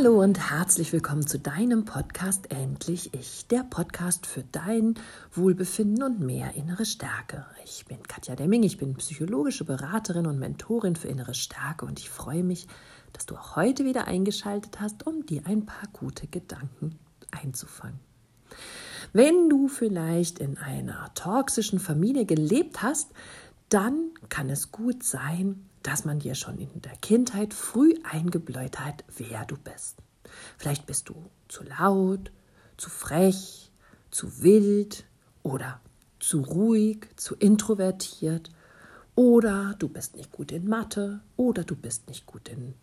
Hallo und herzlich willkommen zu deinem Podcast Endlich Ich, der Podcast für dein Wohlbefinden und mehr innere Stärke. Ich bin Katja Demming, ich bin psychologische Beraterin und Mentorin für innere Stärke und ich freue mich, dass du auch heute wieder eingeschaltet hast, um dir ein paar gute Gedanken einzufangen. Wenn du vielleicht in einer toxischen Familie gelebt hast, dann kann es gut sein, dass man dir schon in der Kindheit früh eingebläut hat, wer du bist. Vielleicht bist du zu laut, zu frech, zu wild oder zu ruhig, zu introvertiert oder du bist nicht gut in Mathe oder du bist nicht gut in,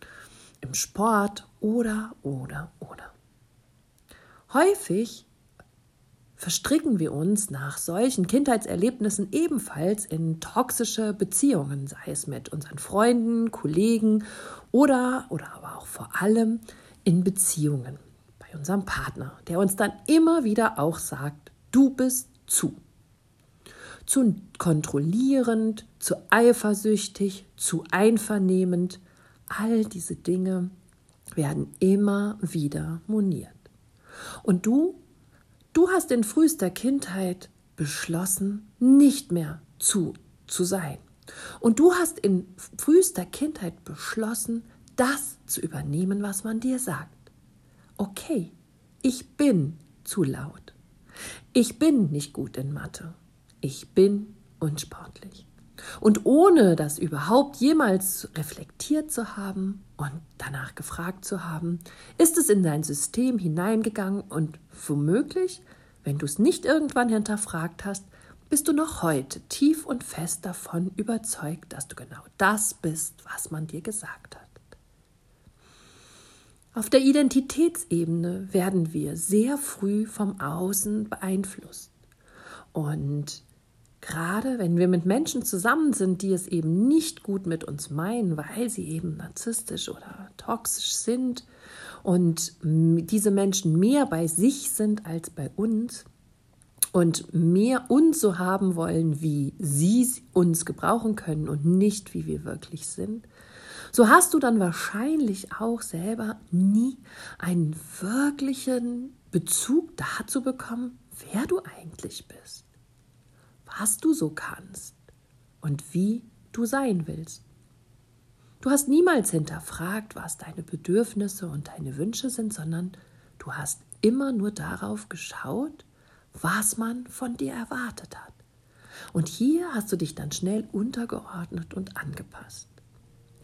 im Sport oder, oder, oder. Häufig verstricken wir uns nach solchen Kindheitserlebnissen ebenfalls in toxische Beziehungen, sei es mit unseren Freunden, Kollegen oder, oder aber auch vor allem in Beziehungen bei unserem Partner, der uns dann immer wieder auch sagt, du bist zu. Zu kontrollierend, zu eifersüchtig, zu einvernehmend, all diese Dinge werden immer wieder moniert. Und du Du hast in frühester Kindheit beschlossen, nicht mehr zu zu sein. Und du hast in frühester Kindheit beschlossen, das zu übernehmen, was man dir sagt. Okay, ich bin zu laut. Ich bin nicht gut in Mathe. Ich bin unsportlich. Und ohne das überhaupt jemals reflektiert zu haben und danach gefragt zu haben, ist es in dein System hineingegangen und womöglich, wenn du es nicht irgendwann hinterfragt hast, bist du noch heute tief und fest davon überzeugt, dass du genau das bist, was man dir gesagt hat. Auf der Identitätsebene werden wir sehr früh vom Außen beeinflusst. Und Gerade wenn wir mit Menschen zusammen sind, die es eben nicht gut mit uns meinen, weil sie eben narzisstisch oder toxisch sind und diese Menschen mehr bei sich sind als bei uns und mehr uns so haben wollen, wie sie uns gebrauchen können und nicht, wie wir wirklich sind, so hast du dann wahrscheinlich auch selber nie einen wirklichen Bezug dazu bekommen, wer du eigentlich bist was du so kannst und wie du sein willst. Du hast niemals hinterfragt, was deine Bedürfnisse und deine Wünsche sind, sondern du hast immer nur darauf geschaut, was man von dir erwartet hat. Und hier hast du dich dann schnell untergeordnet und angepasst.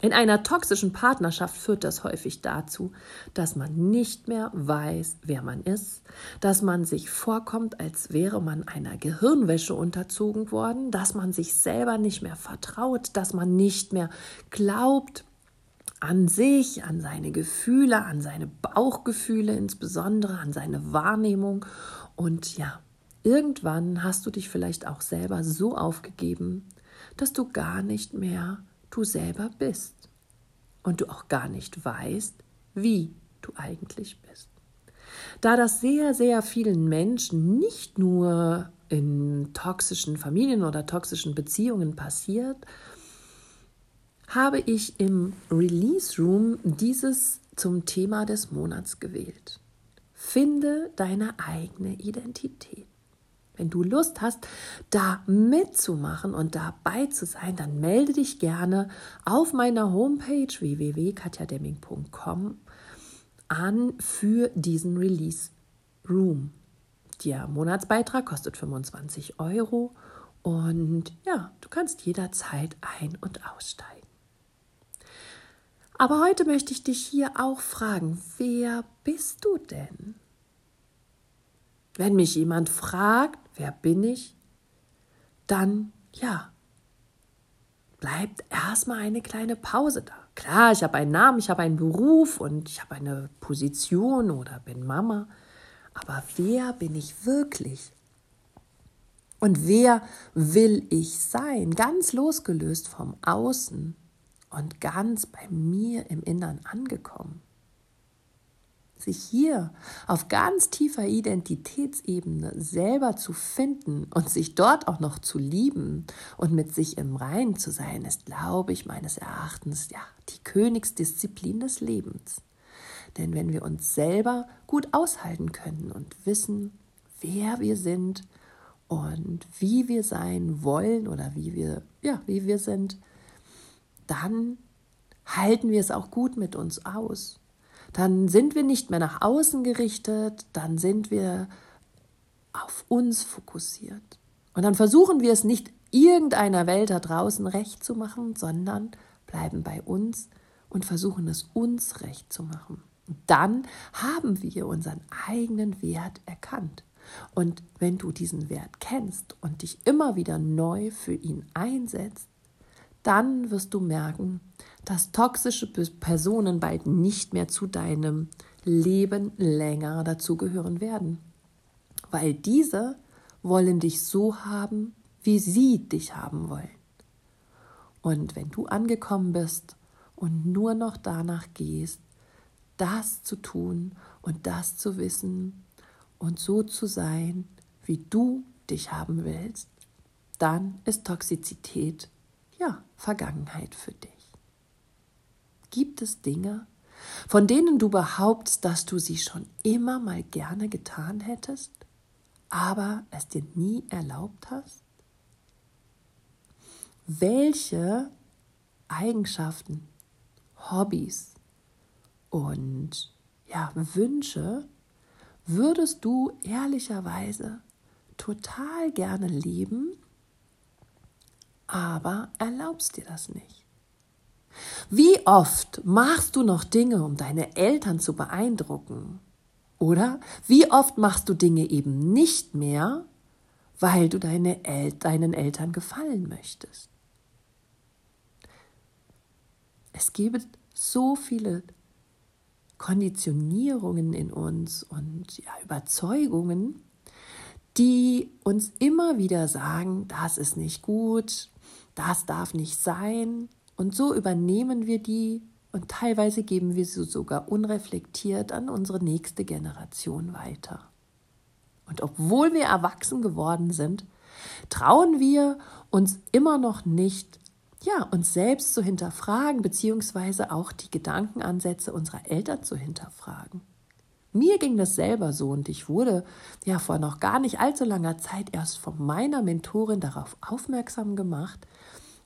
In einer toxischen Partnerschaft führt das häufig dazu, dass man nicht mehr weiß, wer man ist, dass man sich vorkommt, als wäre man einer Gehirnwäsche unterzogen worden, dass man sich selber nicht mehr vertraut, dass man nicht mehr glaubt an sich, an seine Gefühle, an seine Bauchgefühle insbesondere, an seine Wahrnehmung. Und ja, irgendwann hast du dich vielleicht auch selber so aufgegeben, dass du gar nicht mehr du selber bist und du auch gar nicht weißt, wie du eigentlich bist. Da das sehr, sehr vielen Menschen nicht nur in toxischen Familien oder toxischen Beziehungen passiert, habe ich im Release Room dieses zum Thema des Monats gewählt. Finde deine eigene Identität. Wenn du Lust hast, da mitzumachen und dabei zu sein, dann melde dich gerne auf meiner Homepage www.katjademming.com an für diesen Release Room. Der Monatsbeitrag kostet 25 Euro und ja, du kannst jederzeit ein- und aussteigen. Aber heute möchte ich dich hier auch fragen, wer bist du denn? Wenn mich jemand fragt, wer bin ich, dann ja, bleibt erstmal eine kleine Pause da. Klar, ich habe einen Namen, ich habe einen Beruf und ich habe eine Position oder bin Mama, aber wer bin ich wirklich? Und wer will ich sein? Ganz losgelöst vom Außen und ganz bei mir im Innern angekommen sich hier auf ganz tiefer Identitätsebene selber zu finden und sich dort auch noch zu lieben und mit sich im Reinen zu sein, ist, glaube ich, meines Erachtens ja die Königsdisziplin des Lebens. Denn wenn wir uns selber gut aushalten können und wissen, wer wir sind und wie wir sein wollen oder wie wir, ja, wie wir sind, dann halten wir es auch gut mit uns aus. Dann sind wir nicht mehr nach außen gerichtet, dann sind wir auf uns fokussiert. Und dann versuchen wir es nicht irgendeiner Welt da draußen recht zu machen, sondern bleiben bei uns und versuchen es uns recht zu machen. Dann haben wir unseren eigenen Wert erkannt. Und wenn du diesen Wert kennst und dich immer wieder neu für ihn einsetzt, dann wirst du merken, dass toxische Personen bald nicht mehr zu deinem Leben länger dazugehören werden. Weil diese wollen dich so haben, wie sie dich haben wollen. Und wenn du angekommen bist und nur noch danach gehst, das zu tun und das zu wissen und so zu sein, wie du dich haben willst, dann ist Toxizität ja Vergangenheit für dich. Gibt es Dinge, von denen du behauptest, dass du sie schon immer mal gerne getan hättest, aber es dir nie erlaubt hast? Welche Eigenschaften, Hobbys und ja, Wünsche würdest du ehrlicherweise total gerne leben, aber erlaubst dir das nicht? Wie oft machst du noch Dinge, um deine Eltern zu beeindrucken? Oder wie oft machst du Dinge eben nicht mehr, weil du deine El deinen Eltern gefallen möchtest? Es gibt so viele Konditionierungen in uns und ja, Überzeugungen, die uns immer wieder sagen, das ist nicht gut, das darf nicht sein. Und so übernehmen wir die und teilweise geben wir sie sogar unreflektiert an unsere nächste Generation weiter. Und obwohl wir erwachsen geworden sind, trauen wir uns immer noch nicht ja, uns selbst zu hinterfragen, beziehungsweise auch die Gedankenansätze unserer Eltern zu hinterfragen. Mir ging das selber so und ich wurde ja vor noch gar nicht allzu langer Zeit erst von meiner Mentorin darauf aufmerksam gemacht,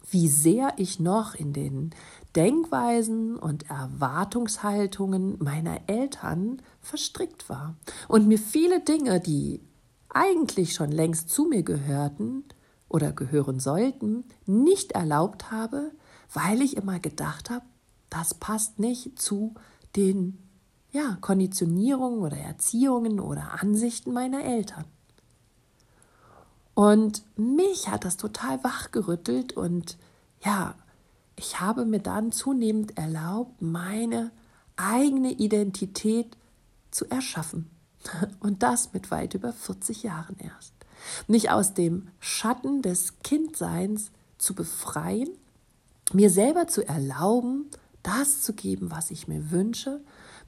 wie sehr ich noch in den Denkweisen und Erwartungshaltungen meiner Eltern verstrickt war und mir viele Dinge, die eigentlich schon längst zu mir gehörten, oder gehören sollten, nicht erlaubt habe, weil ich immer gedacht habe, das passt nicht zu den ja, Konditionierungen oder Erziehungen oder Ansichten meiner Eltern. Und mich hat das total wachgerüttelt und ja, ich habe mir dann zunehmend erlaubt, meine eigene Identität zu erschaffen. Und das mit weit über 40 Jahren erst mich aus dem Schatten des Kindseins zu befreien, mir selber zu erlauben, das zu geben, was ich mir wünsche,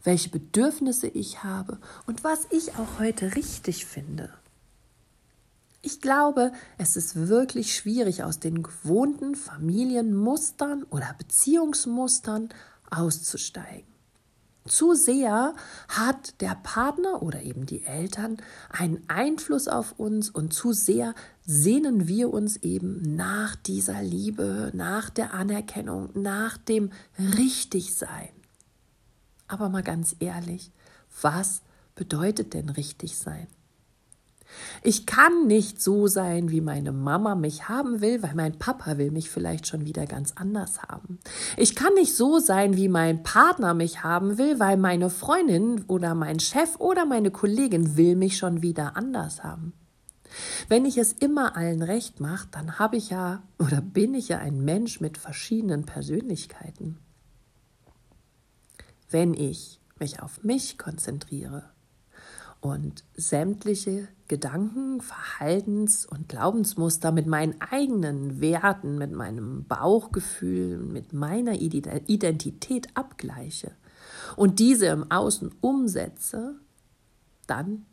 welche Bedürfnisse ich habe und was ich auch heute richtig finde. Ich glaube, es ist wirklich schwierig, aus den gewohnten Familienmustern oder Beziehungsmustern auszusteigen. Zu sehr hat der Partner oder eben die Eltern einen Einfluss auf uns und zu sehr sehnen wir uns eben nach dieser Liebe, nach der Anerkennung, nach dem Richtigsein. Aber mal ganz ehrlich, was bedeutet denn richtig sein? Ich kann nicht so sein, wie meine Mama mich haben will, weil mein Papa will mich vielleicht schon wieder ganz anders haben. Ich kann nicht so sein, wie mein Partner mich haben will, weil meine Freundin oder mein Chef oder meine Kollegin will mich schon wieder anders haben. Wenn ich es immer allen recht mache, dann habe ich ja oder bin ich ja ein Mensch mit verschiedenen Persönlichkeiten. Wenn ich mich auf mich konzentriere, und sämtliche Gedanken, Verhaltens- und Glaubensmuster mit meinen eigenen Werten, mit meinem Bauchgefühl, mit meiner Identität abgleiche und diese im Außen umsetze, dann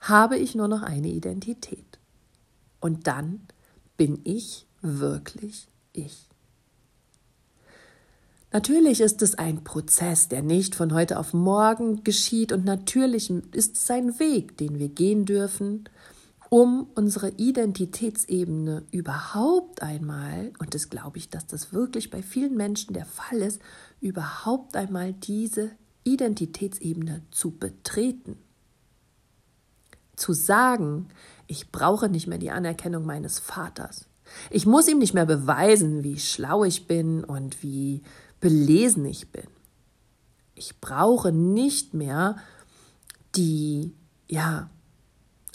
habe ich nur noch eine Identität. Und dann bin ich wirklich ich. Natürlich ist es ein Prozess, der nicht von heute auf morgen geschieht und natürlich ist es ein Weg, den wir gehen dürfen, um unsere Identitätsebene überhaupt einmal, und das glaube ich, dass das wirklich bei vielen Menschen der Fall ist, überhaupt einmal diese Identitätsebene zu betreten. Zu sagen, ich brauche nicht mehr die Anerkennung meines Vaters. Ich muss ihm nicht mehr beweisen, wie schlau ich bin und wie belesen ich bin. Ich brauche nicht mehr die, ja,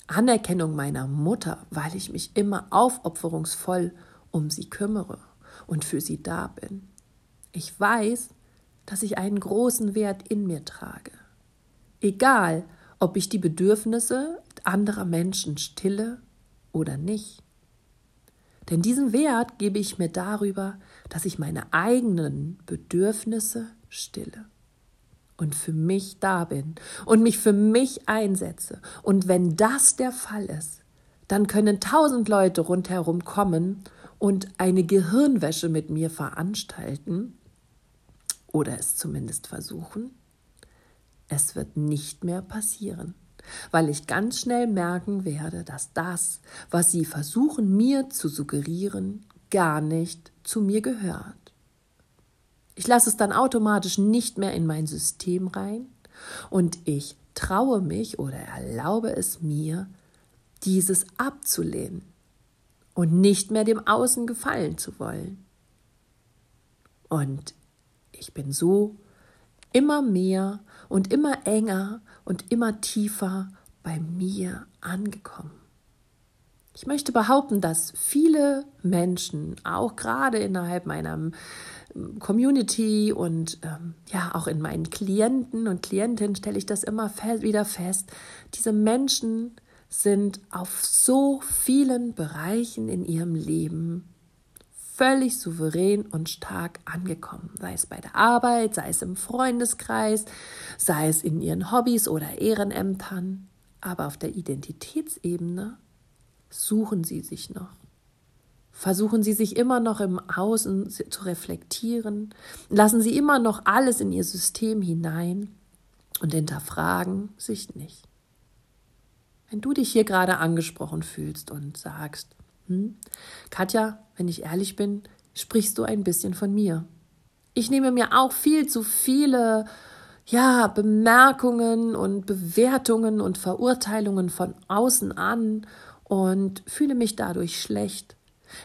Anerkennung meiner Mutter, weil ich mich immer aufopferungsvoll um sie kümmere und für sie da bin. Ich weiß, dass ich einen großen Wert in mir trage. Egal, ob ich die Bedürfnisse anderer Menschen stille oder nicht. Denn diesen Wert gebe ich mir darüber, dass ich meine eigenen Bedürfnisse stille und für mich da bin und mich für mich einsetze. Und wenn das der Fall ist, dann können tausend Leute rundherum kommen und eine Gehirnwäsche mit mir veranstalten oder es zumindest versuchen. Es wird nicht mehr passieren, weil ich ganz schnell merken werde, dass das, was sie versuchen mir zu suggerieren, gar nicht zu mir gehört. Ich lasse es dann automatisch nicht mehr in mein System rein und ich traue mich oder erlaube es mir, dieses abzulehnen und nicht mehr dem Außen gefallen zu wollen. Und ich bin so immer mehr und immer enger und immer tiefer bei mir angekommen. Ich möchte behaupten, dass viele Menschen, auch gerade innerhalb meiner Community und ähm, ja, auch in meinen Klienten und Klientinnen stelle ich das immer wieder fest. Diese Menschen sind auf so vielen Bereichen in ihrem Leben völlig souverän und stark angekommen, sei es bei der Arbeit, sei es im Freundeskreis, sei es in ihren Hobbys oder Ehrenämtern. Aber auf der Identitätsebene suchen sie sich noch. Versuchen Sie sich immer noch im Außen zu reflektieren. Lassen Sie immer noch alles in Ihr System hinein und hinterfragen sich nicht. Wenn du dich hier gerade angesprochen fühlst und sagst, hm, Katja, wenn ich ehrlich bin, sprichst du ein bisschen von mir. Ich nehme mir auch viel zu viele ja, Bemerkungen und Bewertungen und Verurteilungen von außen an und fühle mich dadurch schlecht.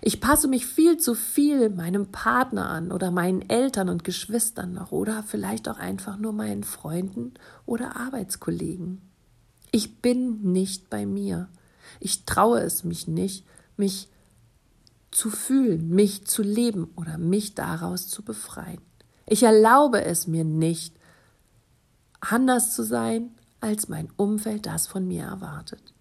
Ich passe mich viel zu viel meinem Partner an oder meinen Eltern und Geschwistern noch oder vielleicht auch einfach nur meinen Freunden oder Arbeitskollegen. Ich bin nicht bei mir. Ich traue es mich nicht, mich zu fühlen, mich zu leben oder mich daraus zu befreien. Ich erlaube es mir nicht, anders zu sein, als mein Umfeld das von mir erwartet.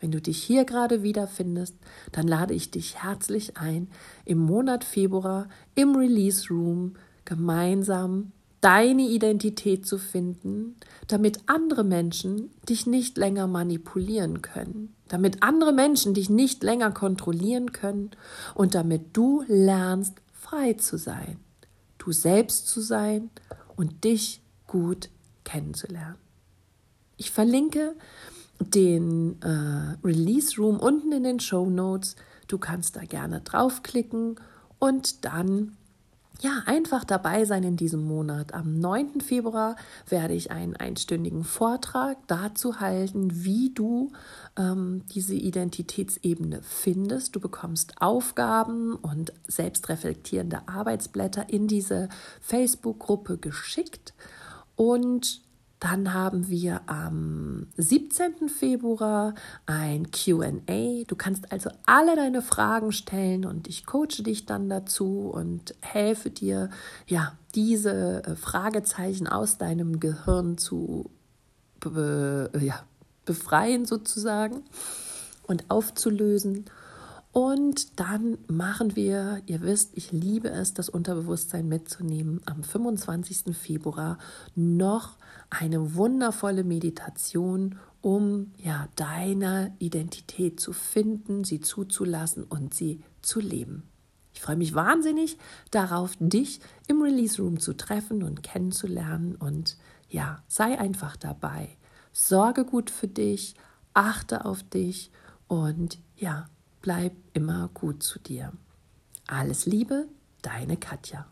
Wenn du dich hier gerade wiederfindest, dann lade ich dich herzlich ein, im Monat Februar im Release Room gemeinsam deine Identität zu finden, damit andere Menschen dich nicht länger manipulieren können, damit andere Menschen dich nicht länger kontrollieren können und damit du lernst, frei zu sein, du selbst zu sein und dich gut kennenzulernen. Ich verlinke den äh, Release Room unten in den Show Notes. Du kannst da gerne draufklicken und dann ja, einfach dabei sein in diesem Monat. Am 9. Februar werde ich einen einstündigen Vortrag dazu halten, wie du ähm, diese Identitätsebene findest. Du bekommst Aufgaben und selbstreflektierende Arbeitsblätter in diese Facebook-Gruppe geschickt und dann haben wir am 17. Februar ein QA. Du kannst also alle deine Fragen stellen und ich coache dich dann dazu und helfe dir, ja, diese äh, Fragezeichen aus deinem Gehirn zu be ja, befreien sozusagen und aufzulösen. Und dann machen wir, ihr wisst, ich liebe es, das Unterbewusstsein mitzunehmen, am 25. Februar noch eine wundervolle Meditation, um ja deine Identität zu finden, sie zuzulassen und sie zu leben. Ich freue mich wahnsinnig darauf, dich im Release Room zu treffen und kennenzulernen. Und ja, sei einfach dabei. Sorge gut für dich, achte auf dich und ja, bleib immer gut zu dir. Alles Liebe, deine Katja.